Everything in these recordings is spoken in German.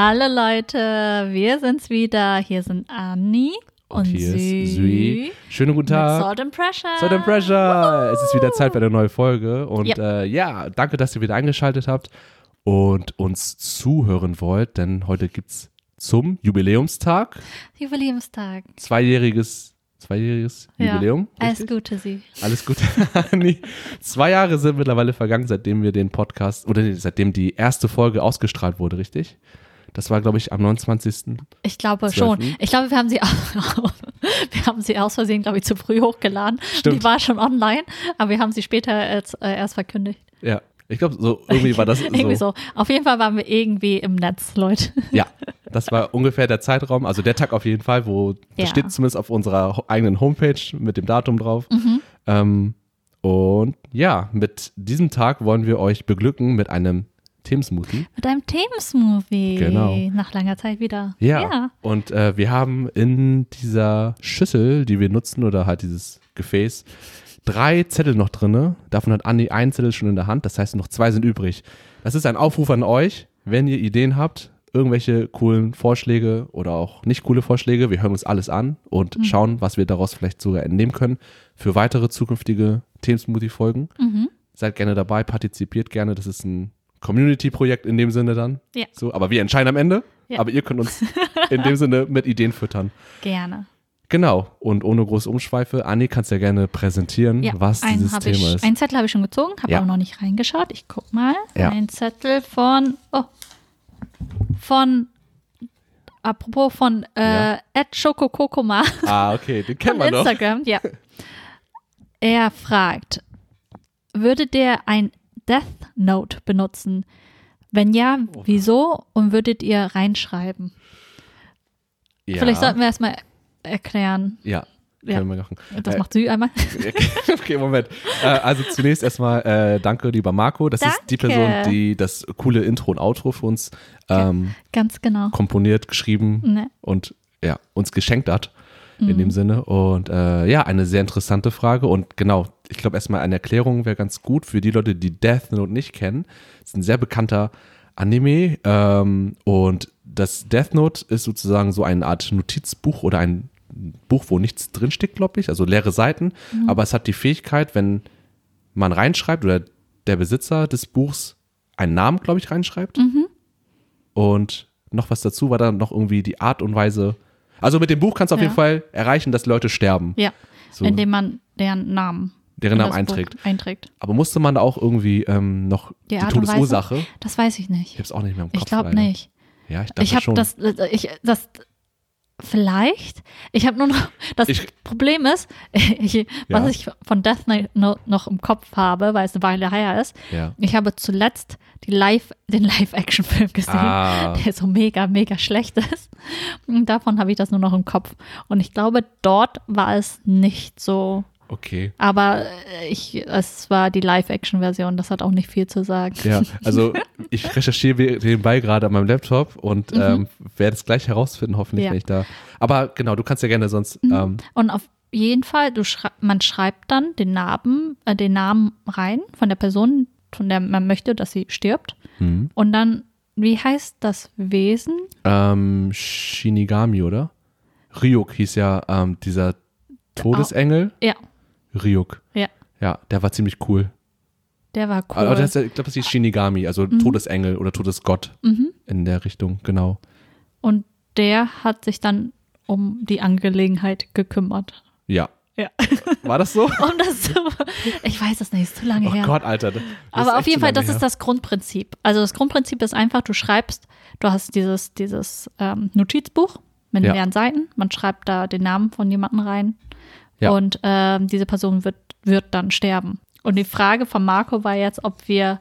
Hallo Leute, wir sind's wieder. Hier sind Anni und, Und hier Sü. ist Sui. Schönen guten Mit Tag. Salt and Pressure. Salt and Pressure. Es ist wieder Zeit für eine neue Folge. Und Yep. äh, ja, danke, dass ihr wieder eingeschaltet habt und uns zuhören wollt, denn heute gibt's zum Jubiläumstag Jubiläumstag. zweijähriges, zweijähriges Ja. Jubiläum. Alles richtig? Gute, Sie. Alles gut. Nee, Zwei Jahre sind mittlerweile vergangen, seitdem wir den Podcast oder seitdem die erste Folge ausgestrahlt wurde, richtig? Das war, glaube ich, am 29. Ich glaube Zwölften. schon. Ich glaube, wir haben sie auch, wir haben sie aus Versehen, glaube ich, zu früh hochgeladen. Stimmt. Die war schon online, aber wir haben sie später als, äh, erst verkündigt. Ja. Ich glaube, so irgendwie war das irgendwie so. Auf jeden Fall waren wir irgendwie im Netz, Leute. Ja, das war ungefähr der Zeitraum, also der Tag auf jeden Fall, wo Ja. das steht zumindest auf unserer eigenen Homepage mit dem Datum drauf. Mhm. Ähm, und ja, mit diesem Tag wollen wir euch beglücken mit einem Themensmoothie. Mit einem Themensmovie. Genau. Nach langer Zeit wieder. Ja. ja. Und äh, wir haben in dieser Schüssel, die wir nutzen, oder halt dieses Gefäß, drei Zettel noch drinne. Davon hat Andi einen Zettel schon in der Hand. Das heißt, noch zwei sind übrig. Das ist ein Aufruf an euch, wenn ihr Ideen habt, irgendwelche coolen Vorschläge oder auch nicht coole Vorschläge. Wir hören uns alles an und schauen, was wir daraus vielleicht sogar entnehmen können für weitere zukünftige Themensmoothie-Folgen. Mhm. Seid gerne dabei, partizipiert gerne. Das ist ein Community-Projekt in dem Sinne dann. Ja. So, aber wir entscheiden am Ende. Ja. Aber ihr könnt uns in dem Sinne mit Ideen füttern. Gerne. Genau. Und ohne große Umschweife, Anni, kannst ja gerne präsentieren, Ja, was einen dieses Thema ich, ist. Einen Zettel habe ich schon gezogen, habe Ja. aber noch nicht reingeschaut. Ich guck mal. Ja. Ein Zettel von, oh, von, apropos von äh. @schokokokoma ah, okay, den kennen wir noch. Instagram. Ja. Er fragt, würdet ihr ein Death Note benutzen? Wenn ja, wieso? Und würdet ihr reinschreiben? Ja. Vielleicht sollten wir erstmal erklären. Ja, Ja. können wir machen. Das Äh, macht Sü einmal. okay, Moment. Äh, also zunächst erstmal äh, danke, lieber Marco. Das ist die Danke. Person, die das coole Intro und Outro für uns ähm, Ganz genau. komponiert, geschrieben Ne. und ja, uns geschenkt hat. In dem Sinne. Und äh, ja, eine sehr interessante Frage. Und genau, ich glaube, erstmal eine Erklärung wäre ganz gut für die Leute, die Death Note nicht kennen. Es ist ein sehr bekannter Anime. Ähm, und das Death Note ist sozusagen so eine Art Notizbuch oder ein Buch, wo nichts drinsteckt, glaube ich. Also leere Seiten. Aber es hat die Fähigkeit, wenn man reinschreibt oder der Besitzer des Buchs einen Namen, glaube ich, reinschreibt. Und noch was dazu war dann noch irgendwie die Art und Weise. Also mit dem Buch kannst du auf Ja. jeden Fall erreichen, dass Leute sterben, Ja. So. Indem man deren Namen deren Namen einträgt. einträgt. Aber musste man da auch irgendwie ähm, noch Die die, und Weise? Todesursache? Das weiß ich nicht. Ich habe es auch nicht mehr im Kopf. Ich glaube nicht. Ja, ich dachte Ich habe schon. das, ich, das, vielleicht. Ich habe nur noch, das Ich- Problem ist, ich, was Ja. ich von Death Knight no, noch im Kopf habe, weil es eine Weile her ist. Ja. Ich habe zuletzt die Live, den Live-Action-Film gesehen, Ah. der so mega, mega schlecht ist. Und davon habe ich das nur noch im Kopf. Und ich glaube, dort war es nicht so. Okay. Aber äh, ich, es war die Live-Action-Version, das hat auch nicht viel zu sagen. Ja, also ich recherchiere nebenbei gerade an meinem Laptop und ähm, werde es gleich herausfinden, hoffentlich, Mhm. Ja. Mhm. wenn ich da. Aber genau, du kannst ja gerne sonst. Ähm, Und auf jeden Fall, du schrei man schreibt dann den Namen, äh, den Namen rein von der Person, von der man möchte, dass sie stirbt. hm. Und dann, wie heißt das Wesen? ähm, Shinigami, oder? Ryuk hieß ja ähm, dieser Todesengel. Ja, Ryuk. ja, Ja, der war ziemlich cool. der war cool. Aber das, ich glaube, das hieß Shinigami, also Todesengel oder Todesgott Mhm. in der Richtung, genau. Und der hat sich dann um die Angelegenheit gekümmert. Ja. Ja. War das so? Um das zu, ich weiß es nicht, ist zu lange Oh her. Gott, Alter. das ist Aber auf jeden Fall, das ist her. das Grundprinzip. Also das Grundprinzip ist einfach, du schreibst, du hast dieses, dieses ähm, Notizbuch mit Ja. mehreren Seiten, man schreibt da den Namen von jemandem rein Ja. und ähm, diese Person wird, wird dann sterben. Und die Frage von Marco war jetzt, ob wir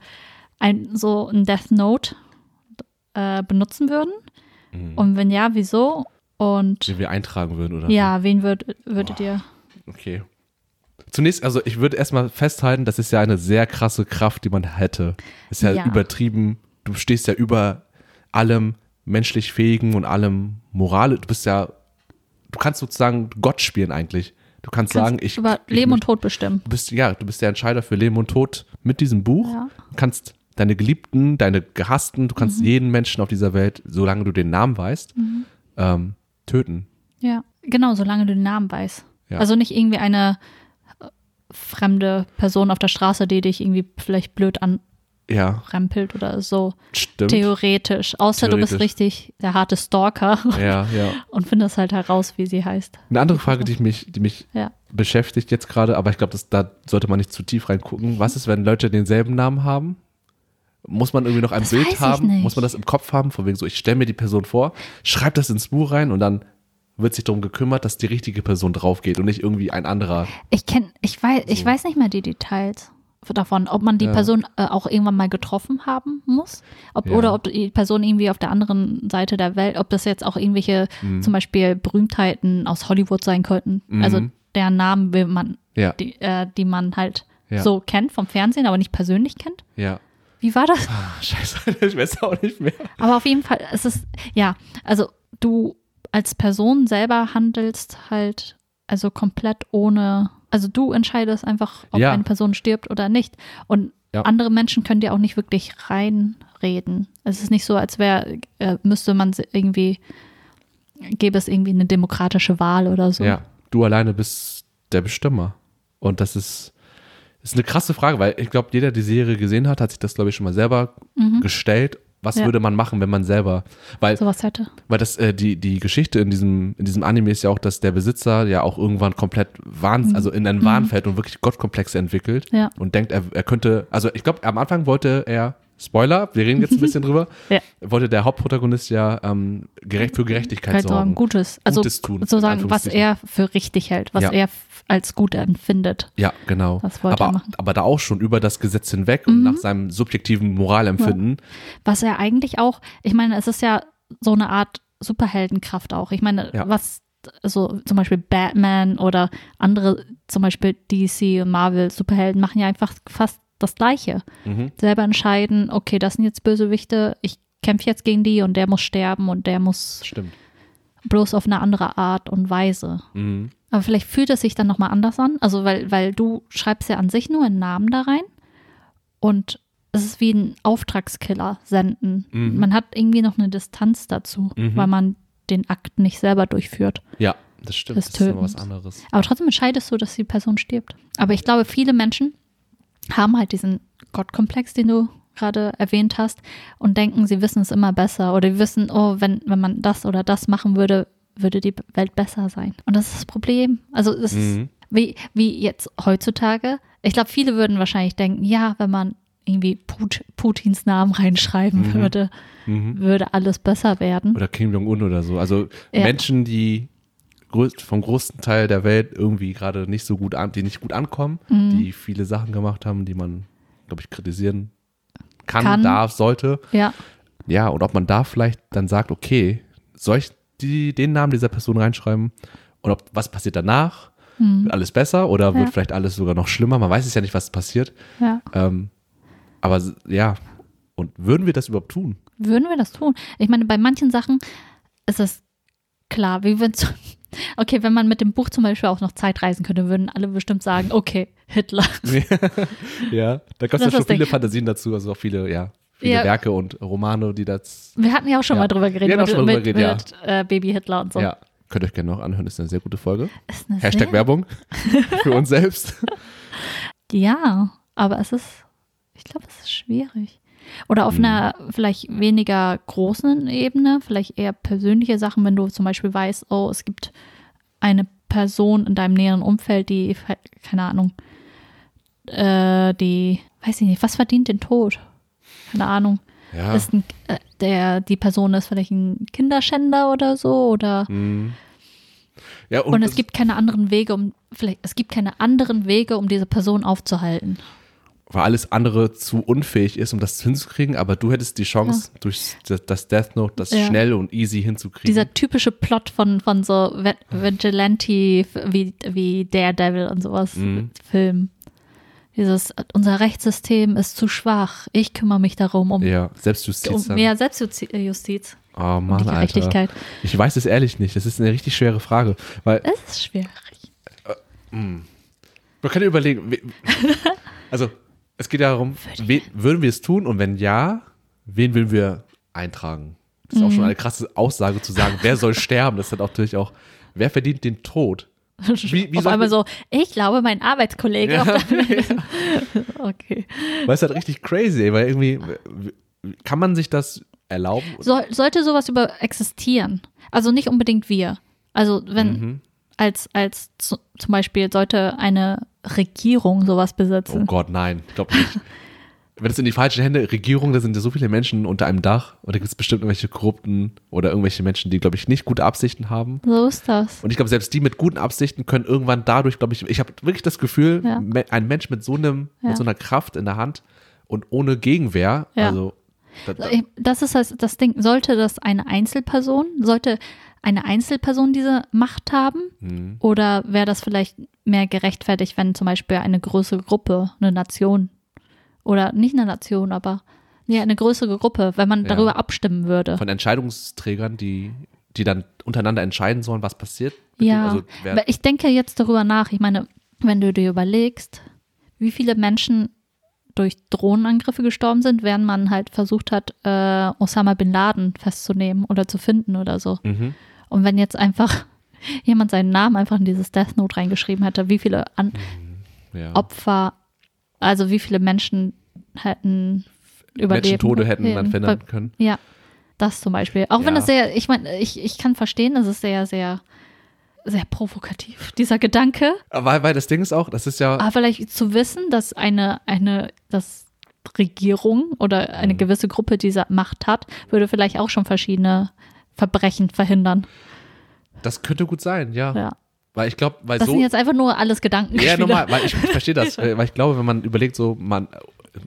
ein, so ein Death Note äh, benutzen würden. Mhm. Und wenn ja, wieso? Und Den wir eintragen würden, oder? ja, wen würd, würdet ihr? Okay. Zunächst, also ich würde erstmal festhalten, das ist ja eine sehr krasse Kraft, die man hätte. Ist ja, Ja. übertrieben. Du stehst ja über allem menschlich Fähigen und allem Moral. Du bist ja, du kannst sozusagen Gott spielen eigentlich. Du kannst, Kannst sagen, ich. über ich Leben und möchte- Tod bestimmen. Du bist, ja, du bist der Entscheider für Leben und Tod mit diesem Buch. Ja. Du kannst deine Geliebten, deine Gehassten, du kannst jeden Menschen auf dieser Welt, solange du den Namen weißt, ähm, töten. Ja, genau, solange du den Namen weißt. Ja. Also nicht irgendwie eine äh, fremde Person auf der Straße, die dich irgendwie vielleicht blöd Ja, anrempelt oder so. stimmt. Theoretisch. Außer du bist Theoretisch. richtig der harte Stalker Ja, ja. und findest halt heraus, wie sie heißt. Eine andere Frage, die mich, die mich Ja. beschäftigt jetzt gerade, aber ich glaube, da sollte man nicht zu tief reingucken. Was ist, wenn Leute denselben Namen haben? Muss man irgendwie noch ein Das Bild haben? Muss man das im Kopf haben? Von wegen so, ich stelle mir die Person vor, schreib das ins Buch rein und dann wird sich darum gekümmert, dass die richtige Person drauf geht und nicht irgendwie ein anderer. Ich kenn, ich weiß, ich weiß nicht mehr die Details davon, ob man die Ja. Person äh, auch irgendwann mal getroffen haben muss, ob, Ja. oder ob die Person irgendwie auf der anderen Seite der Welt, ob das jetzt auch irgendwelche zum Beispiel Berühmtheiten aus Hollywood sein könnten. Mhm. Also deren Namen will man, Ja, die, äh, die man halt so kennt vom Fernsehen, aber nicht persönlich kennt. ja. Wie war das? Ah, scheiße, ich weiß auch nicht mehr. Aber auf jeden Fall, es ist, ja, also du als Person selber handelst halt also komplett ohne, also du entscheidest einfach, ob Ja. eine Person stirbt oder nicht. Und Ja. andere Menschen können dir auch nicht wirklich reinreden. Es ist nicht so, als wäre, äh, müsste man irgendwie, gäbe es irgendwie eine demokratische Wahl oder so. Ja, du alleine bist der Bestimmer. Und das ist, ist eine krasse Frage, weil ich glaube, jeder, der die Serie gesehen hat, hat sich das, glaube ich, schon mal selber gestellt. Was Mhm. Ja. würde man machen, wenn man selber, weil, Sowas hätte. weil das, äh, die, die Geschichte in diesem, in diesem Anime ist ja auch, dass der Besitzer ja auch irgendwann komplett Wahn, also in einen Wahn fällt und wirklich Gottkomplexe entwickelt Mhm. Ja. und denkt, er, er könnte, also ich glaube, am Anfang wollte er, Spoiler, wir reden jetzt ein bisschen drüber, Ja. wollte der Hauptprotagonist ja ähm, gerecht, für Gerechtigkeit Halt sorgen. Gutes. Also Gutes tun, sozusagen, was er für richtig hält, was Ja. er als gut empfindet. Ja, genau. Das wollte er aber, machen. Mhm. aber da auch schon über das Gesetz hinweg und nach seinem subjektiven Moralempfinden. Was er eigentlich auch, ich meine, es ist ja so eine Art Superheldenkraft auch. Ich meine, Ja. was so zum Beispiel Batman oder andere, zum Beispiel DC und Marvel Superhelden machen ja einfach fast das Gleiche. Mhm. Selber entscheiden, okay, das sind jetzt Bösewichte, ich kämpfe jetzt gegen die und der muss sterben und der muss Stimmt. bloß auf eine andere Art und Weise. Mhm. Aber vielleicht fühlt es sich dann nochmal anders an. Also, weil, weil du schreibst ja an sich nur einen Namen da rein und es ist wie ein Auftragskiller senden. Mhm. Man hat irgendwie noch eine Distanz dazu, Mhm. weil man den Akt nicht selber durchführt. Ja, das stimmt. Des Das ist immer was anderes. Aber trotzdem entscheidest du, dass die Person stirbt. Aber ich glaube, viele Menschen haben halt diesen Gottkomplex, den du gerade erwähnt hast, und denken, sie wissen es immer besser. Oder die wissen, oh, wenn, wenn man das oder das machen würde, würde die Welt besser sein. Und das ist das Problem. Also es ist Mhm. wie, wie jetzt heutzutage. Ich glaube, viele würden wahrscheinlich denken, ja, wenn man irgendwie Put, Putins Namen reinschreiben Mhm. würde, Mhm. würde alles besser werden. Oder Kim Jong-un oder so. Also Ja. Menschen, die größt, vom größten Teil der Welt irgendwie gerade nicht so gut an, die nicht gut ankommen, Mhm. die viele Sachen gemacht haben, die man, glaube ich, kritisieren kann, Kann. darf, sollte. Ja, Ja, und ob man da vielleicht dann sagt, okay, soll ich die, den Namen dieser Person reinschreiben? Und ob, was passiert danach? Wird alles besser oder wird Mhm. Ja. vielleicht alles sogar noch schlimmer? Man weiß es ja nicht, was passiert. ja. Ähm, aber ja, und würden wir das überhaupt tun? Würden wir das tun? Ich meine, bei manchen Sachen ist es klar, wie wenn Okay, wenn man mit dem Buch zum Beispiel auch noch Zeit reisen könnte, würden alle bestimmt sagen, okay, Hitler. ja, da gab es ja schon viele Ding. Fantasien dazu, also auch viele, ja, viele Ja. Werke und Romane, die das, Wir hatten ja auch schon Ja. mal drüber geredet, mit, mal mit, drüber geredet, mit äh, Baby Hitler und so. ja, könnt ihr euch gerne noch anhören, ist eine sehr gute Folge. Hashtag Werbung für uns selbst. Ja, aber es ist, ich glaube, es ist schwierig. Oder auf Mhm. einer vielleicht weniger großen Ebene, vielleicht eher persönliche Sachen, wenn du zum Beispiel weißt, oh, es gibt eine Person in deinem näheren Umfeld, die, keine Ahnung, äh, die, weiß ich nicht, was verdient den Tod? Keine Ahnung. Ja, Ist ein, äh, der, die Person ist vielleicht ein Kinderschänder oder so oder mhm. ja und, und, es gibt keine anderen Wege, um vielleicht es gibt keine anderen Wege, um diese Person aufzuhalten. Weil alles andere zu unfähig ist, um das hinzukriegen, aber du hättest die Chance, durch das- Death Note das Ja. schnell und easy hinzukriegen. Dieser typische Plot von, von so Vi- Vigilante wie, wie Daredevil und sowas Mhm. Film. Dieses, unser Rechtssystem ist zu schwach. Ich kümmere mich darum, um, ja, Selbstjustiz. um mehr Selbstjustiz oh und Mann, die Alter. Ich weiß es ehrlich nicht. Das ist eine richtig schwere Frage, weil Es ist schwierig. man kann ja überlegen, also Es geht ja darum, we, würden wir es tun und wenn ja, wen würden wir eintragen? Das ist auch schon eine krasse Aussage zu sagen, wer soll sterben? Das ist halt auch natürlich auch, wer verdient den Tod? Wie, wie auf einmal so, ich glaube, mein Arbeitskollege. Ja, ja. okay. Weil es halt richtig crazy, ey, weil irgendwie kann man sich das erlauben? So, sollte sowas über existieren? Also nicht unbedingt wir. Also wenn mhm. als, als zu, zum Beispiel sollte eine Regierung sowas besitzen. Oh Gott, nein, ich glaube nicht. wenn es in die falschen Hände, Regierung, da sind ja so viele Menschen unter einem Dach und da gibt es bestimmt irgendwelche Korrupten oder irgendwelche Menschen, die, glaube ich, nicht gute Absichten haben. So ist das. Und ich glaube, selbst die mit guten Absichten können irgendwann dadurch, glaube ich, ich habe wirklich das Gefühl, ja. ein Mensch mit so einem, ja. mit so einer Kraft in der Hand und ohne Gegenwehr, ja. also das ist das, das Ding. Sollte das eine Einzelperson, sollte eine Einzelperson diese Macht haben? Mhm. Oder wäre das vielleicht mehr gerechtfertigt, wenn zum Beispiel eine größere Gruppe, eine Nation oder nicht eine Nation, aber ja, eine größere Gruppe, wenn man ja. darüber abstimmen würde. Von Entscheidungsträgern, die, die dann untereinander entscheiden sollen, was passiert. Ja, also ich denke jetzt darüber nach. Ich meine, wenn du dir überlegst, wie viele Menschen durch Drohnenangriffe gestorben sind, während man halt versucht hat, äh, Osama bin Laden festzunehmen oder zu finden oder so. Mhm. Und wenn jetzt einfach jemand seinen Namen einfach in dieses Death Note reingeschrieben hätte, wie viele An mhm. ja. Opfer also wie viele Menschen hätten überlebt. Menschentode hätten man verhindern können. Ja, das zum Beispiel. Auch ja. wenn das sehr, ich meine, ich, ich kann verstehen, das ist sehr, sehr, sehr provokativ, dieser Gedanke. Weil, weil das Ding ist auch, das ist ja. Aber vielleicht zu wissen, dass eine, eine, dass Regierung oder eine mhm. gewisse Gruppe diese Macht hat, würde vielleicht auch schon verschiedene Verbrechen verhindern. Das könnte gut sein, ja. Ja. Weil ich glaube, weil das so. sind jetzt einfach nur alles Gedanken. Ja, normal, weil ich, ich verstehe das. weil ich glaube, wenn man überlegt, so, man,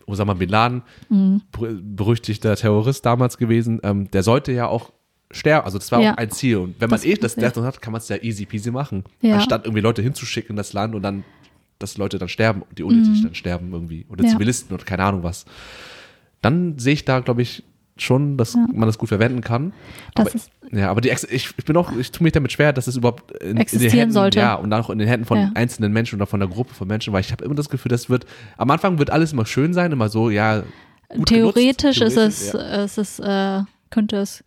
Osama Bin Laden, mhm. berüchtigter Terrorist damals gewesen, ähm, der sollte ja auch sterben. Also das war ja. auch ein Ziel. Und wenn man das, eh das Death hat, kann man es ja easy peasy machen. Ja. Anstatt irgendwie Leute hinzuschicken in das Land und dann, dass Leute dann sterben, die unnötig mhm. dann sterben irgendwie. Oder ja. Zivilisten oder keine Ahnung was. Dann sehe ich da, glaube ich, schon, dass ja. man das gut verwenden kann. Aber, ja, aber die ich, ich bin auch, ich tue mich damit schwer, dass es überhaupt in, in den Händen, sollte. ja, und dann auch in den Händen von ja. einzelnen Menschen oder von einer Gruppe von Menschen, weil ich habe immer das Gefühl, das wird, am Anfang wird alles immer schön sein, immer so, ja. Theoretisch, Theoretisch, ist es, ja. ist es äh, könnte es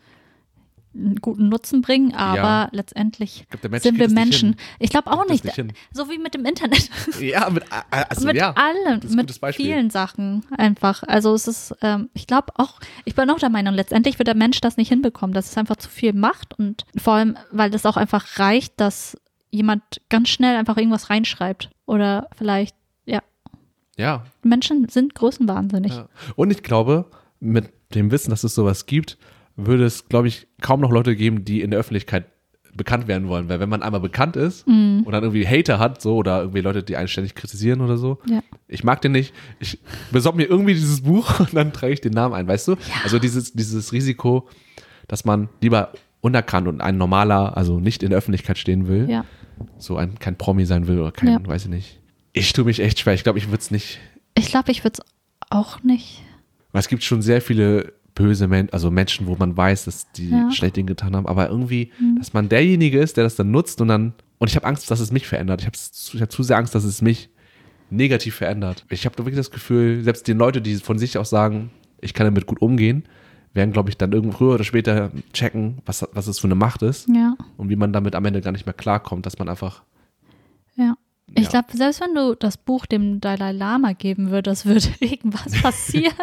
einen guten Nutzen bringen, aber ja. letztendlich glaub, sind wir Menschen. Ich glaube auch nicht. nicht so wie mit dem Internet. Ja, mit, also, mit ja, allem, mit vielen Sachen einfach. Also es ist, ähm, ich glaube auch, ich bin auch der Meinung, letztendlich wird der Mensch das nicht hinbekommen, dass es einfach zu viel macht und vor allem, weil das auch einfach reicht, dass jemand ganz schnell einfach irgendwas reinschreibt oder vielleicht, ja. Ja. Menschen sind größenwahnsinnig. Ja. Und ich glaube, mit dem Wissen, dass es sowas gibt, würde es, glaube ich, kaum noch Leute geben, die in der Öffentlichkeit bekannt werden wollen. Weil wenn man einmal bekannt ist mm. und dann irgendwie Hater hat, so, oder irgendwie Leute, die einen ständig kritisieren oder so, ja. ich mag den nicht. Ich besorge mir irgendwie dieses Buch und dann trage ich den Namen ein, weißt du? Ja. Also dieses, dieses Risiko, dass man lieber unerkannt und ein normaler, also nicht in der Öffentlichkeit stehen will, ja. so ein, kein Promi sein will oder kein, weiß ich nicht. Ich tue mich echt schwer. Ich glaube, ich würde es nicht. Ich glaube, ich würde es auch nicht. Weil es gibt schon sehr viele böse Menschen, also Menschen, wo man weiß, dass die ja. schlecht Dinge getan haben, aber irgendwie, mhm. dass man derjenige ist, der das dann nutzt und dann, und ich habe Angst, dass es mich verändert. Ich habe hab zu sehr Angst, dass es mich negativ verändert. Ich habe wirklich das Gefühl, selbst die Leute, die von sich aus sagen, ich kann damit gut umgehen, werden, glaube ich, dann irgendwo früher oder später checken, was, was es für eine Macht ist ja. und wie man damit am Ende gar nicht mehr klarkommt, dass man einfach ja. Ich glaube, selbst wenn du das Buch dem Dalai Lama geben würdest, würde irgendwas passieren.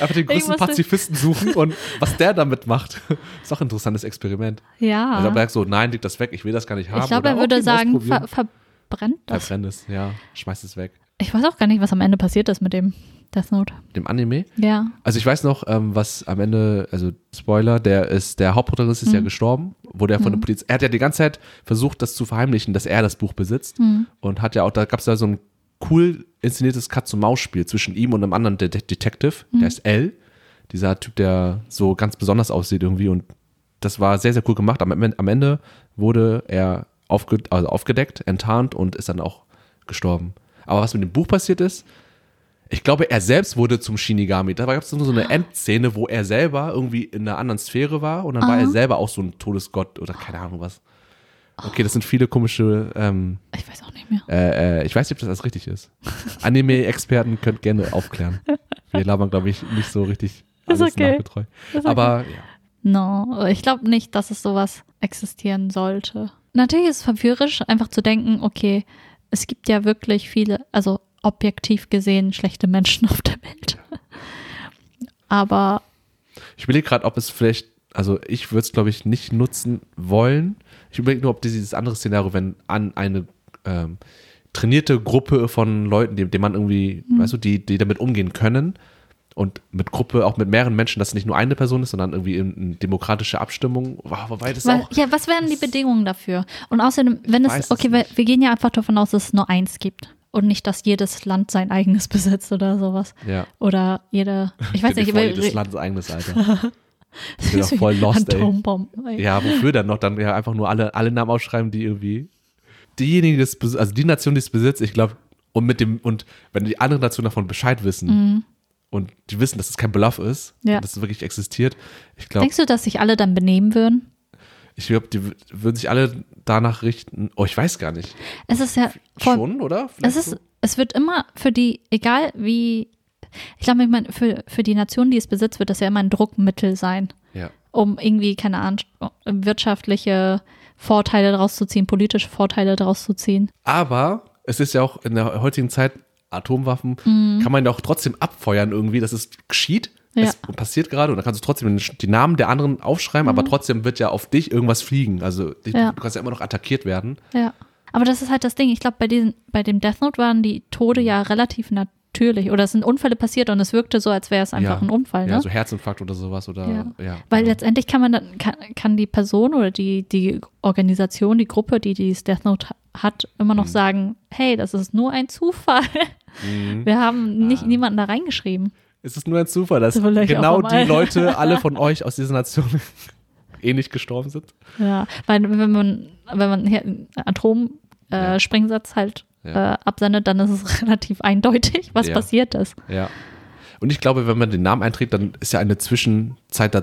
Einfach den größten Pazifisten suchen und was der damit macht. Ist auch ein interessantes Experiment. Ja. Also er sagt so, nein, leg das weg, ich will das gar nicht haben. Ich glaube, er würde sagen, ver verbrennt das. Verbrennt es, ja, schmeißt es weg. Ich weiß auch gar nicht, was am Ende passiert ist mit dem Death Note. Dem Anime? Ja. Also ich weiß noch, ähm, was am Ende, also Spoiler, der ist, der Hauptprotagonist ist mhm. ja gestorben, wurde er von mhm. der Polizei, er hat ja die ganze Zeit versucht, das zu verheimlichen, dass er das Buch besitzt mhm. und hat ja auch, da gab es da so ein cool inszeniertes Katz-und-Maus-Spiel zwischen ihm und einem anderen De Detective, der mhm. ist L, dieser Typ, der so ganz besonders aussieht irgendwie und das war sehr, sehr cool gemacht. Am, am Ende wurde er aufge, also aufgedeckt, enttarnt und ist dann auch gestorben. Aber was mit dem Buch passiert ist, ich glaube, er selbst wurde zum Shinigami. Da gab es so eine Endszene, wo er selber irgendwie in einer anderen Sphäre war und dann Aha. war er selber auch so ein Todesgott oder keine Ahnung was. Okay, das sind viele komische, ähm, Ich weiß auch nicht mehr. äh, äh, ich weiß nicht, ob das alles richtig ist. Anime-Experten könnt gerne aufklären. Wir labern, glaube ich, nicht so richtig Ist alles okay. nachgetreu. Ist okay. Aber ja. No, ich glaube nicht, dass es sowas existieren sollte. Natürlich ist es verführerisch, einfach zu denken, okay, es gibt ja wirklich viele, also objektiv gesehen, schlechte Menschen auf der Welt. Aber Ich überlege gerade, ob es vielleicht, also ich würde es, glaube ich, nicht nutzen wollen. Ich überlege nur, ob dieses andere Szenario, wenn an eine ähm, trainierte Gruppe von Leuten, die, denen man irgendwie, Mhm. weißt du, die, die damit umgehen können und mit Gruppe, auch mit mehreren Menschen, dass es nicht nur eine Person ist, sondern irgendwie in, in demokratische Abstimmung, wow, wobei das weil, auch, ja, was wären die Bedingungen dafür? Und außerdem, wenn es, okay, wir, wir gehen ja einfach davon aus, dass es nur eins gibt und nicht, dass jedes Land sein eigenes besitzt oder sowas. ja. Oder jede, ich weiß nicht, vor, jedes Land ist eigenes, Alter. Ich bin doch voll lost, ey. Atombomben. ey. Ja, wofür dann noch? Dann ja einfach nur alle, alle Namen aufschreiben, die irgendwie. Diejenigen, die es also die Nation, die es besitzt, ich glaube, und mit dem, und wenn die andere Nation davon Bescheid wissen und die wissen, dass es kein Bluff ist, Mhm. Ja. dass es wirklich existiert, ich glaube, Denkst du, dass sich alle dann benehmen würden? Ich glaube, die würden sich alle danach richten. Oh, ich weiß gar nicht. Es ist ja voll, Schon, oder? es ist, so? es wird immer für die, egal wie, ich glaube, ich meine, für, für die Nation, die es besitzt, wird das ja immer ein Druckmittel sein, Ja. um irgendwie, keine Ahnung, wirtschaftliche Vorteile daraus zu ziehen, politische Vorteile daraus zu ziehen. Aber es ist ja auch in der heutigen Zeit, Atomwaffen kann man ja auch trotzdem abfeuern irgendwie, dass es geschieht. Mhm. Ja. Es passiert gerade und dann kannst du trotzdem die Namen der anderen aufschreiben, aber trotzdem wird ja auf dich irgendwas fliegen. Also dich, Mhm. Ja. du kannst ja immer noch attackiert werden. Ja. Aber das ist halt das Ding. Ich glaube, bei diesen, bei dem Death Note waren die Tode ja relativ natürlich. Oder es sind Unfälle passiert und es wirkte so, als wäre es einfach ja. ein Unfall, ne? Ja, so Herzinfarkt oder sowas oder Ja. ja. Weil genau. letztendlich kann man dann, kann, kann die Person oder die, die Organisation, die Gruppe, die dieses Death Note ha- hat, immer Mhm. noch sagen, hey, das ist nur ein Zufall. Mhm. Wir haben nicht Ah. niemanden da reingeschrieben. Es ist nur ein Zufall, dass Das ich genau die Leute, alle von euch aus dieser Nation ähnlich gestorben sind. Ja, weil wenn man, wenn man hier einen Atomsprengsatz Ja. äh, Sprengsatz halt Ja. äh, absendet, dann ist es relativ eindeutig, was Ja. passiert ist. Ja. Und ich glaube, wenn man den Namen einträgt, dann ist ja eine Zwischenzeit da.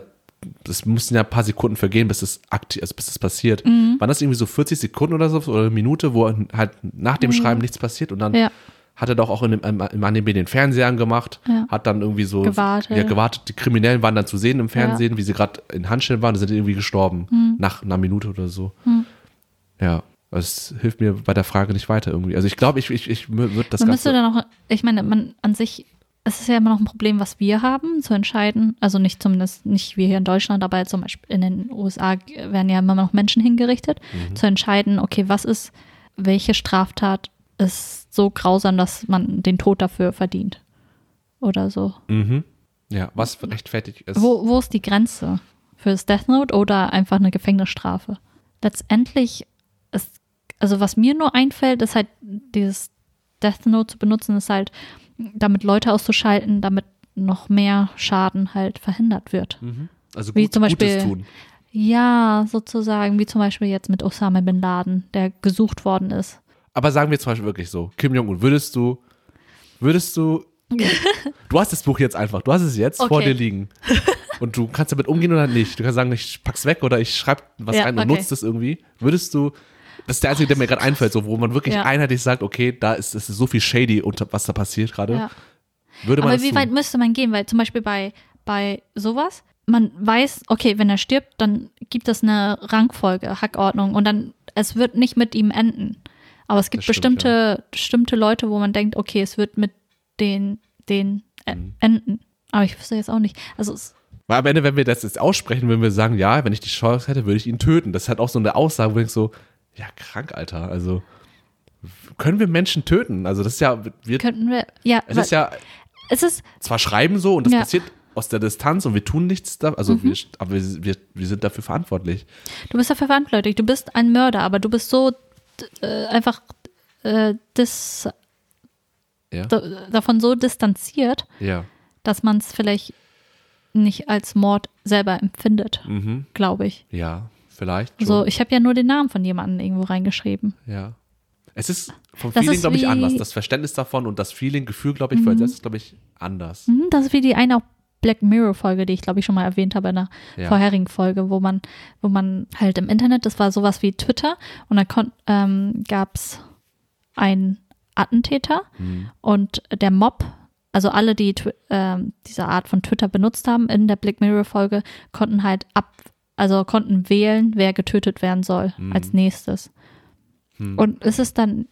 Es müssen ja ein paar Sekunden vergehen, bis es aktiv, also bis es passiert. Mhm. Waren das irgendwie so 40 Sekunden oder so oder eine Minute, wo halt nach dem Schreiben nichts passiert und dann Mhm. Ja. Hat er doch auch in dem, im, im Anime den Fernseher angemacht, Ja. hat dann irgendwie so Gewartet. Ja, gewartet. Die Kriminellen waren dann zu sehen im Fernsehen, wie sie gerade in Handschellen waren, und sind irgendwie gestorben Mhm. nach einer Minute oder so. Ja, das hilft mir bei der Frage nicht weiter irgendwie. Also ich glaube, ich, ich, ich würde das Man Ganze. müsste dann auch, ich meine, man an sich, es ist ja immer noch ein Problem, was wir haben, zu entscheiden. Also nicht zumindest nicht wir hier in Deutschland, aber zum Beispiel in den USA werden ja immer noch Menschen hingerichtet, Mhm. zu entscheiden, okay, was ist, welche Straftat ist so grausam, dass man den Tod dafür verdient. Oder so. Mhm. Ja, was rechtfertigt ist. Wo, wo ist die Grenze? Für das Death Note oder einfach eine Gefängnisstrafe? Letztendlich ist, also was mir nur einfällt, ist halt dieses Death Note zu benutzen, ist halt, damit Leute auszuschalten, damit noch mehr Schaden halt verhindert wird. Mhm. Also Wie gut, zum Gutes Beispiel- tun. Ja, sozusagen, wie zum Beispiel jetzt mit Osama Bin Laden, der gesucht worden ist. Aber sagen wir zum Beispiel wirklich so, Kim Jong-un, würdest du, würdest du, du hast das Buch jetzt einfach, du hast es jetzt vor Okay. dir liegen. Und du kannst damit umgehen oder nicht. Du kannst sagen, ich pack's weg oder ich schreibe was Ja, rein und okay. nutze das irgendwie. Würdest du, das ist der einzige, der mir gerade einfällt, so, wo man wirklich Ja. einheitlich sagt, okay, da ist, es ist so viel Shady, unter, was da passiert gerade. Ja. Würde man Aber wie tun? weit müsste man gehen? Weil zum Beispiel bei, bei sowas, man weiß, okay, wenn er stirbt, dann gibt es eine Rangfolge, Hackordnung und dann, es wird nicht mit ihm enden. Aber es gibt stimmt, bestimmte, bestimmte Leute, wo man denkt, okay, es wird mit den, den äh, Mhm. enden. Aber ich wüsste jetzt auch nicht. Also es, Weil am Ende, wenn wir das jetzt aussprechen, würden wir sagen, ja, wenn ich die Chance hätte, würde ich ihn töten. Das ist halt auch so eine Aussage, wo ich so, ja, krank, Alter. Also, können wir Menschen töten? Also, das ist ja, wir, könnten wir, ja, es ist ja es ist, zwar schreiben so und das Ja. Mhm. passiert aus der Distanz und wir tun nichts da, also wir, aber wir, wir, wir sind dafür verantwortlich. du bist dafür verantwortlich, du bist ein Mörder, aber du bist so äh, einfach äh, dis, Ja. da, davon so distanziert, Ja. dass man es vielleicht nicht als Mord selber empfindet, Mhm. glaube ich. Ja, vielleicht. Schon. So, ich habe ja nur den Namen von jemandem irgendwo reingeschrieben. ja. Es ist vom Das Feeling, glaube ich, anders. Das Verständnis davon und das Feeling, Gefühl, glaube ich, für uns selbst ist, glaube ich, anders. Mhm, das ist wie die eine auch Black Mirror Folge, die ich glaube ich schon mal erwähnt habe in einer Ja. vorherigen Folge, wo man, wo man halt im Internet, das war sowas wie Twitter und da kon- ähm, gab es einen Attentäter Hm. und der Mob, also alle, die ähm, diese Art von Twitter benutzt haben in der Black Mirror Folge, konnten halt ab, also konnten wählen, wer getötet werden soll Mhm. als nächstes. Hm. Und es ist dann,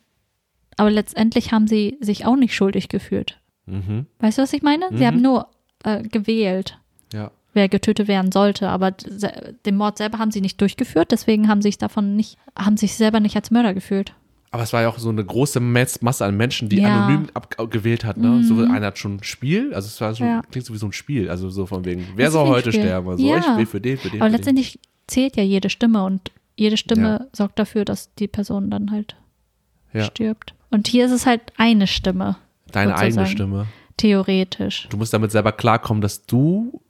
aber letztendlich haben sie sich auch nicht schuldig gefühlt. Mhm. Weißt du, was ich meine? Mhm. Sie haben nur äh, gewählt, Ja. wer getötet werden sollte, aber den Mord selber haben sie nicht durchgeführt, deswegen haben sich davon nicht, haben sich selber nicht als Mörder gefühlt. Aber es war ja auch so eine große Mas- Masse an Menschen, die Ja. anonym abgewählt hat. Ne? So einer hat schon ein Spiel, also es war so, Ja. klingt so wie so ein Spiel, also so von wegen, wer soll heute Spiel. sterben? Also Ja. ich will für den, für den, Aber für den. letztendlich zählt ja jede Stimme und jede Stimme sorgt dafür, dass die Person dann halt stirbt. Und hier ist es halt eine Stimme, Deine eigene sozusagen. Stimme. Theoretisch. Du musst damit selber klarkommen, dass du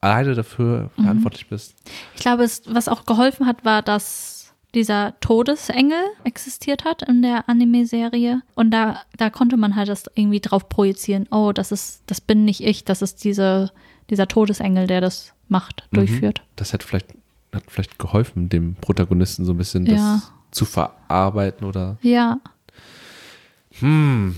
alleine dafür Mhm. verantwortlich bist. Ich glaube, es, was auch geholfen hat, war, dass dieser Todesengel existiert hat in der Anime-Serie. Und da, da konnte man halt das irgendwie drauf projizieren. Oh, das ist, das bin nicht ich, das ist diese, dieser Todesengel, der das macht, Mhm. durchführt. Das hat vielleicht, hat vielleicht geholfen, dem Protagonisten so ein bisschen das Ja. zu verarbeiten oder. Ja, Hm.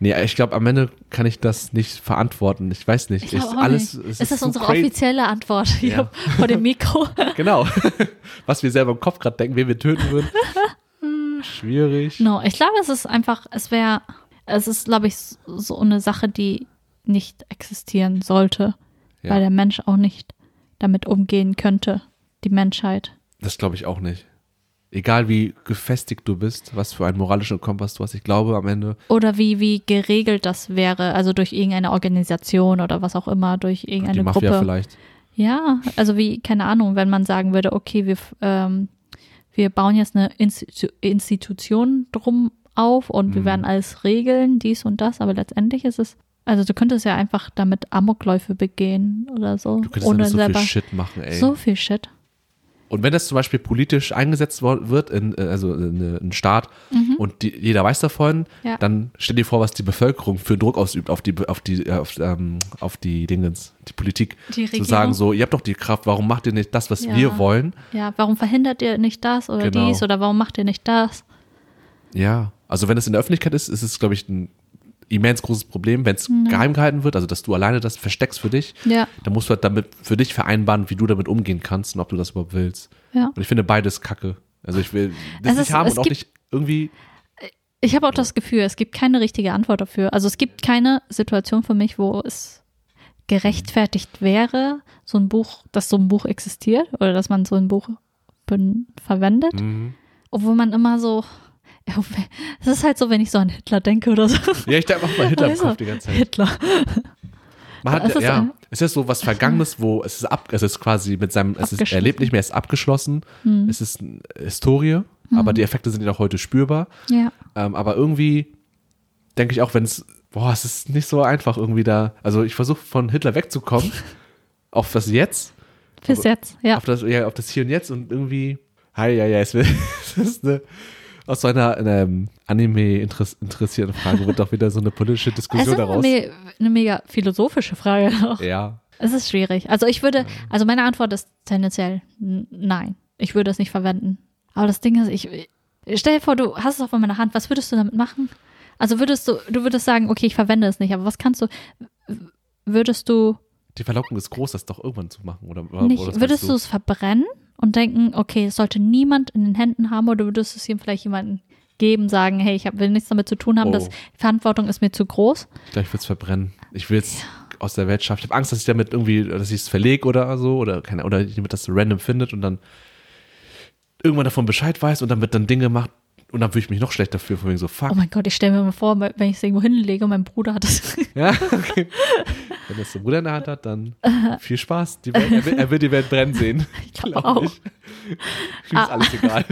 Nee, ich glaube, am Ende kann ich das nicht verantworten. Ich weiß nicht. ich Ist auch alles, nicht. es ist das so unsere offizielle Antwort hier Ja. vor dem Mikro? Genau. Was wir selber im Kopf gerade denken, wen wir töten würden. Schwierig. No, ich glaube, es ist einfach, es wäre, es ist, glaube ich, so eine Sache, die nicht existieren sollte, Ja. weil der Mensch auch nicht damit umgehen könnte, die Menschheit. Das glaube ich auch nicht. Egal wie gefestigt du bist, was für einen moralischen Kompass du hast, ich glaube am Ende, Oder wie, wie geregelt das wäre, also durch irgendeine Organisation oder was auch immer, durch die irgendeine Mafia Gruppe. vielleicht. Ja, also wie, keine Ahnung, wenn man sagen würde, okay, wir, ähm, wir bauen jetzt eine Institu Institution drum auf und wir Mhm. werden alles regeln, dies und das, aber letztendlich ist es, also du könntest ja einfach damit Amokläufe begehen oder so, Du könntest ohne so selber viel Shit machen, ey. so viel Shit. Und wenn das zum Beispiel politisch eingesetzt wird, in, äh, also in, äh, ein Staat, und die, jeder weiß davon, Mhm. Ja. dann stell dir vor, was die Bevölkerung für Druck ausübt auf die, auf die, äh, auf, ähm, auf die Dingens, die Politik. Die Zu sagen so, ihr habt doch die Kraft, warum macht ihr nicht das, was Ja. wir wollen? Ja, warum verhindert ihr nicht das oder Genau. dies oder warum macht ihr nicht das? Ja, also wenn es in der Öffentlichkeit ist, ist es, glaube ich, ein immens großes Problem. Wenn es geheim gehalten wird, also dass du alleine das versteckst für dich, Ja, dann musst du halt damit für dich vereinbaren, wie du damit umgehen kannst und ob du das überhaupt willst. ja. Und ich finde beides kacke. Also ich will das Es nicht ist- haben und auch nicht irgendwie. Ich habe auch das Gefühl, es gibt keine richtige Antwort dafür. Also es gibt keine Situation für mich, wo es gerechtfertigt wäre, so ein Buch, dass so ein Buch existiert oder dass man so ein Buch verwendet, Mhm. obwohl man immer so, es ist halt so, wenn ich so an Hitler denke oder so. Ja, ich denke auch mal Hitler im Also, Kopf die ganze Zeit. Hitler. Man hat, Es ist ja, es ist so was Vergangenes, wo es ist ab, es ist quasi mit seinem, es ist, er lebt nicht mehr, es ist abgeschlossen, Hm. es ist eine Historie, aber die Effekte sind ja auch heute spürbar. Ja. Ähm, aber irgendwie denke ich auch, wenn es, boah, es ist nicht so einfach irgendwie da. Also ich versuche von Hitler wegzukommen auf das Jetzt, Bis jetzt, ja. auf das, ja, auf das Hier und Jetzt und irgendwie, hi, ja, ja, es ist eine, aus so einer, einer Anime interess interessierten Frage wird doch wieder so eine politische Diskussion daraus. me eine mega philosophische Frage auch. Ja, Es ist schwierig. Also ich würde, also meine Antwort ist tendenziell nein. Ich würde es nicht verwenden. Aber das Ding ist, ich, stell dir vor, du hast es auf meiner Hand. Was würdest du damit machen? Also würdest du, du würdest sagen, okay, ich verwende es nicht, aber was kannst du, würdest du die Verlockung ist groß, das doch irgendwann zu machen, oder? oder nicht, würdest du es verbrennen und denken, okay, es sollte niemand in den Händen haben oder würdest du es ihm vielleicht jemandem geben, sagen, hey, ich hab, will nichts damit zu tun haben, Oh. das die Verantwortung ist mir zu groß. Ich würde es verbrennen. Ich will es aus der Welt schaffen. Ich habe Angst, dass ich damit irgendwie, dass ich es verlege oder so, oder keine, oder jemand das random findet und dann irgendwann davon Bescheid weiß und dann wird dann Dinge macht und dann würde ich mich noch schlechter fühlen, von wegen so, fuck. Oh mein Gott, ich stelle mir mal vor, wenn ich es irgendwo hinlege und mein Bruder hat es. Ja, okay. Wenn das der Bruder in der Hand hat, dann viel Spaß. Welt, er, will, er will die Welt brennen sehen. Ich glaub auch. Ihm ist Ah. alles egal.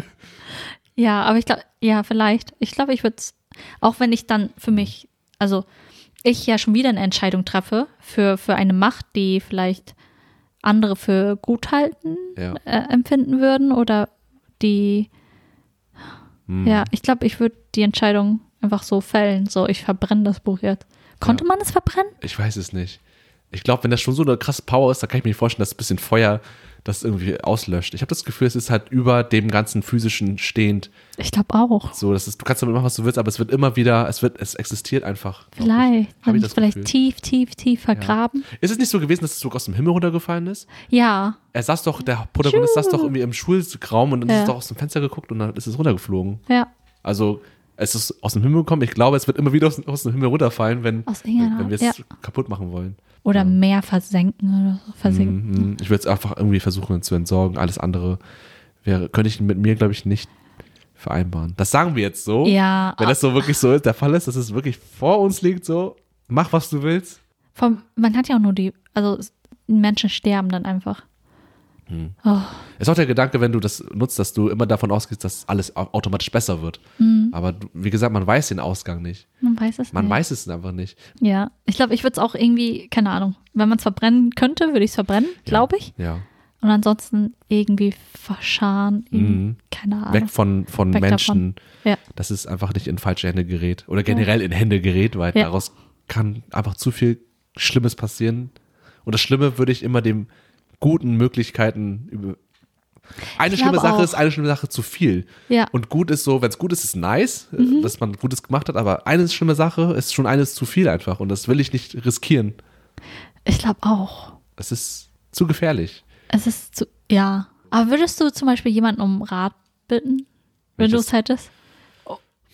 Ja, aber ich glaube, ja, vielleicht. Ich glaube, ich würde es, auch wenn ich dann für mich, also ich ja schon wieder eine Entscheidung treffe für, für eine Macht, die vielleicht andere für gut halten, Ja. äh, empfinden würden oder die, Hm. ja, ich glaube, ich würde die Entscheidung einfach so fällen, so ich verbrenne das Buch jetzt. Konnte Ja. man es verbrennen? Ich weiß es nicht. Ich glaube, wenn das schon so eine krasse Power ist, dann kann ich mir vorstellen, dass ein bisschen Feuer das irgendwie auslöscht. Ich habe das Gefühl, es ist halt über dem ganzen physischen stehend. Ich glaube auch. So, das ist, du kannst damit machen, was du willst, aber es wird immer wieder, es wird, es existiert einfach. Vielleicht. Hab ich das vielleicht Gefühl. tief, tief, tief vergraben. Ist es nicht so gewesen, dass es sogar aus dem Himmel runtergefallen ist? Ja. Er saß doch, der Protagonist saß doch irgendwie im Schulraum und dann Ja. ist doch aus dem Fenster geguckt und dann ist es runtergeflogen. Ja. Also, es ist aus dem Himmel gekommen. Ich glaube, es wird immer wieder aus, aus dem Himmel runterfallen, wenn, wenn wir es Art, kaputt machen wollen. Oder Meer versenken oder so. Versinken. Mhm. Ich würde es einfach irgendwie versuchen zu entsorgen. Alles andere wäre, könnte ich mit mir, glaube ich, nicht vereinbaren. Das sagen wir jetzt so. Ja. Wenn das so wirklich so ist, der Fall ist, dass es wirklich vor uns liegt, so, mach was du willst. Vom, man hat ja auch nur die, also Menschen sterben dann einfach. Hm. Oh, Ist auch der Gedanke, wenn du das nutzt, dass du immer davon ausgehst, dass alles au- automatisch besser wird. Mhm. Aber wie gesagt, man weiß den Ausgang nicht. man weiß es Man nicht. weiß es einfach nicht. Ja, ich glaube, ich würde es auch irgendwie, keine Ahnung, wenn man es verbrennen könnte, würde ich es verbrennen, glaube ich. Ja. Und ansonsten irgendwie verscharen, irgendwie, Mhm. keine Ahnung. Weg von, von Weg Menschen, Ja. dass es einfach nicht in falsche Hände gerät. Oder generell in Hände gerät, weil Ja. daraus kann einfach zu viel Schlimmes passieren. Und das Schlimme würde ich immer dem guten Möglichkeiten über. Eine Ich schlimme Sache auch. ist eine schlimme Sache zu viel. Ja. Und gut ist so, wenn es gut ist, ist nice, äh, Mhm. dass man Gutes gemacht hat, aber eine schlimme Sache ist schon eines zu viel einfach und das will ich nicht riskieren. Ich glaube auch. Es ist zu gefährlich. Es ist zu, ja. Aber würdest du zum Beispiel jemanden um Rat bitten, wenn du Welches? es hättest?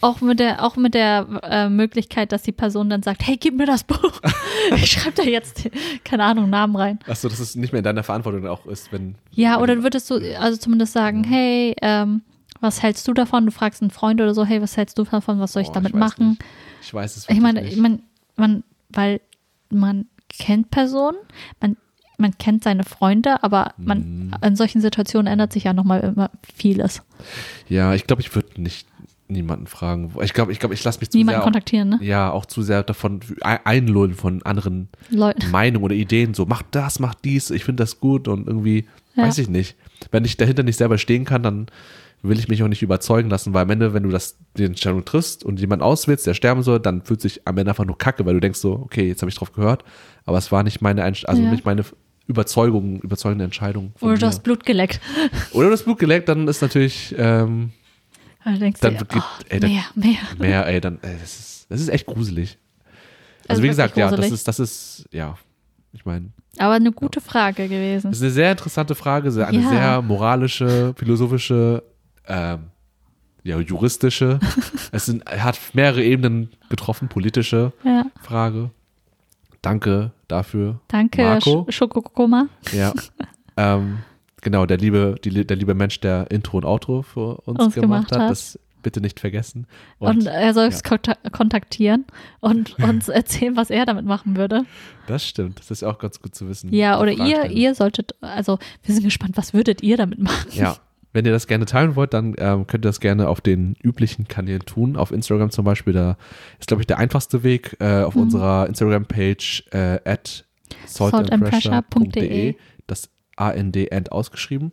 Auch mit der, auch mit der äh, Möglichkeit, dass die Person dann sagt, hey, gib mir das Buch. ich schreibe da jetzt, keine Ahnung, Namen rein. Achso, dass es nicht mehr in deiner Verantwortung auch ist, wenn. Ja, oder würdest du also zumindest sagen, hey, ähm, was hältst du davon? Du fragst einen Freund oder so, hey, was hältst du davon? Was soll ich Boah, damit weiß machen? Nicht. Ich weiß es Ich meine, nicht. ich meine, man, weil man kennt Personen, man, man kennt seine Freunde, aber man, Mhm. in solchen Situationen ändert sich ja nochmal immer vieles. Ja, ich glaube, ich würde nicht niemanden fragen. Ich glaube, ich glaube, ich lasse mich zu Niemanden sehr. kontaktieren, ne? Ja, auch zu sehr davon ein- einlullen von anderen Leute. Meinungen oder Ideen. So, mach das, mach dies, ich finde das gut und irgendwie, Ja. weiß ich nicht. Wenn ich dahinter nicht selber stehen kann, dann will ich mich auch nicht überzeugen lassen, weil am Ende, wenn du das, die Entscheidung triffst und jemand auswählst, der sterben soll, dann fühlt sich am Ende einfach nur kacke, weil du denkst so, okay, jetzt habe ich drauf gehört, aber es war nicht meine, Einst also Ja. nicht meine Überzeugung, überzeugende Entscheidung. Oder du hast Blut geleckt. oder das Blut geleckt, dann ist natürlich ähm, Du denkst Dann dir, geht- oh, ey, dann- mehr, mehr. mehr, ey, dann, ey, das ist, das ist echt gruselig. Also, Also wie wirklich gesagt, ja, das gruselig. ist, das ist, ja, ich meine, Aber eine gute Frage gewesen. das ist eine sehr interessante Frage, eine Ja. sehr moralische, philosophische, ähm, ja, juristische. es sind, hat mehrere Ebenen getroffen, politische Ja. Frage. Danke dafür. Danke, Marco. Sch Schokokoma. Ja. ähm, genau, der liebe, die, der liebe Mensch, der Intro und Outro für uns, Uns gemacht, hat, das bitte nicht vergessen. Und, er soll ja. es kontak- kontaktieren und uns erzählen, was er damit machen würde. Das stimmt, das ist auch ganz gut zu wissen. Ja, oder ihr, ihr solltet, also wir sind gespannt, was würdet ihr damit machen? Ja, wenn ihr das gerne teilen wollt, dann ähm, könnt ihr das gerne auf den üblichen Kanälen tun. Auf Instagram zum Beispiel, da ist, glaube ich, der einfachste Weg. Äh, auf Mhm. unserer Instagram-Page äh, at saltandpressure.de, das AND end ausgeschrieben.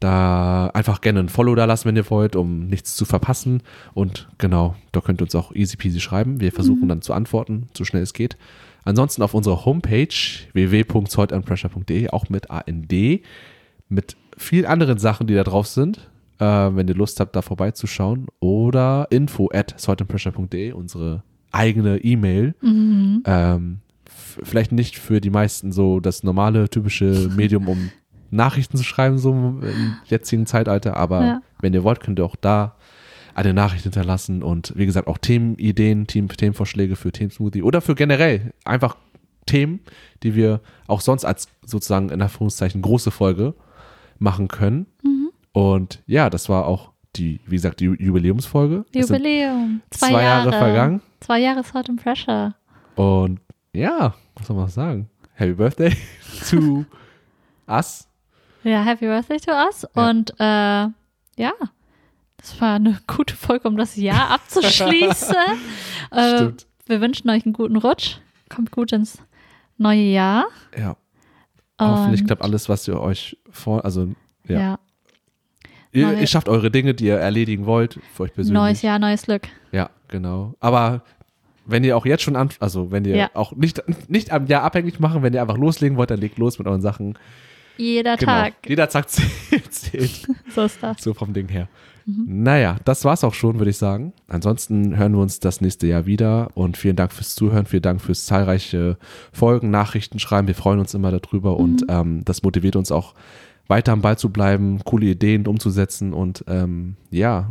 Da einfach gerne ein Follow da lassen, wenn ihr wollt, um nichts zu verpassen. Und genau, da könnt ihr uns auch easy peasy schreiben. Wir versuchen Mhm. dann zu antworten, so schnell es geht. Ansonsten auf unserer Homepage www.saltandpressure.de, auch mit AND, mit vielen anderen Sachen, die da drauf sind. Äh, wenn ihr Lust habt, da vorbeizuschauen. Oder info at saltandpressure.de, unsere eigene E-Mail. Mhm. Ähm, vielleicht nicht für die meisten so das normale, typische Medium, um Nachrichten zu schreiben, so im jetzigen Zeitalter. Aber Ja. wenn ihr wollt, könnt ihr auch da eine Nachricht hinterlassen und wie gesagt auch Themenideen, Team, Themenvorschläge für Themensmoothie oder für generell einfach Themen, die wir auch sonst als sozusagen in Anführungszeichen große Folge machen können. Mhm. Und ja, das war auch die, wie gesagt, die Ju- Jubiläumsfolge. Jubiläum. Zwei, zwei Jahre vergangen. Zwei Jahre Salt and Pressure. Und ja, was soll man sagen? Happy Birthday to us. Ja, Happy Birthday to us. Ja. Und äh, ja, das war eine gute Folge, um das Jahr abzuschließen. äh, wir wünschen euch einen guten Rutsch. Kommt gut ins neue Jahr. Ja, hoffentlich Und- klappt alles, was ihr euch vor, also ja. Ja. Ihr, ihr schafft eure Dinge, die ihr erledigen wollt, für euch persönlich. Neues Jahr, neues Glück. Ja, genau. Aber wenn ihr auch jetzt schon an, also wenn ihr Ja. auch nicht, nicht am Jahr abhängig machen, wenn ihr einfach loslegen wollt, dann legt los mit euren Sachen. Jeder Genau. Tag. Jeder Tag zählt, zählt. So ist das. So vom Ding her. Mhm. Naja, das war's auch schon, würde ich sagen. Ansonsten hören wir uns das nächste Jahr wieder und vielen Dank fürs Zuhören, vielen Dank fürs zahlreiche Folgen, Nachrichten schreiben. Wir freuen uns immer darüber und Mhm. ähm, das motiviert uns auch weiter am Ball zu bleiben, coole Ideen umzusetzen und ähm, ja,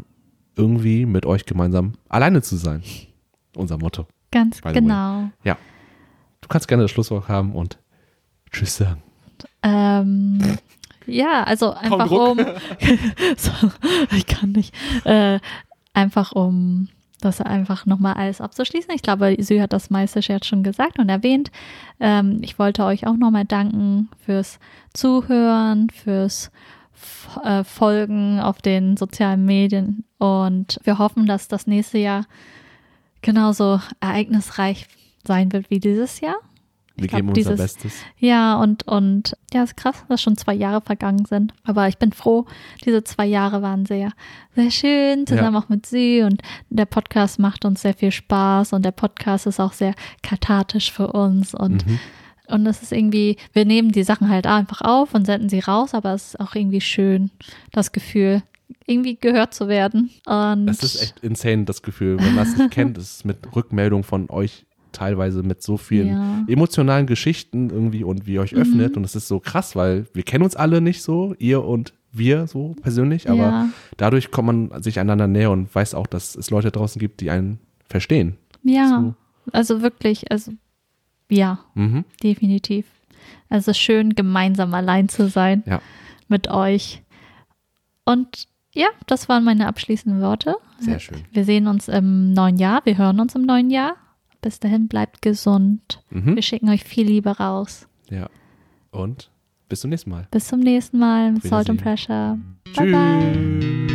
irgendwie mit euch gemeinsam alleine zu sein. Unser Motto. Ganz way. genau. Du kannst gerne das Schlusswort haben und Tschüss sagen. Ähm, ja, also einfach um. so, ich kann nicht. Äh, einfach um das einfach nochmal alles abzuschließen. Ich glaube, Sü hat das meiste jetzt schon gesagt und erwähnt. Ähm, ich wollte euch auch nochmal danken fürs Zuhören, fürs F äh, Folgen auf den sozialen Medien und wir hoffen, dass das nächste Jahr genauso ereignisreich sein wird wie dieses Jahr. Wir glaub, geben unser dieses- Bestes. Ja, und, und ja, ist krass, dass schon zwei Jahre vergangen sind. Aber ich bin froh, diese zwei Jahre waren sehr, sehr schön, zusammen auch mit Sie. Und der Podcast macht uns sehr viel Spaß und der Podcast ist auch sehr kathartisch für uns. Und, Mhm. und es ist irgendwie, wir nehmen die Sachen halt einfach auf und senden sie raus, aber es ist auch irgendwie schön, das Gefühl, irgendwie gehört zu werden. Und Das ist echt insane, das Gefühl. Wenn man es nicht kennt, ist es mit Rückmeldung von euch teilweise mit so vielen Ja. Mhm. emotionalen Geschichten irgendwie und wie ihr euch öffnet. Und es ist so krass, weil wir kennen uns alle nicht so, ihr und wir so persönlich, aber ja, dadurch kommt man sich einander näher und weiß auch, dass es Leute draußen gibt, die einen verstehen. ja, also wirklich, also ja, Mhm. definitiv. Also schön, gemeinsam allein zu sein Ja. mit euch. Und ja, das waren meine abschließenden Worte. Sehr schön. Wir sehen uns im neuen Jahr. Wir hören uns im neuen Jahr. Bis dahin bleibt gesund. Mhm. Wir schicken euch viel Liebe raus. Ja. Und bis zum nächsten Mal. Bis zum nächsten Mal. Salt and. Pressure. Bye bye. Tschüss.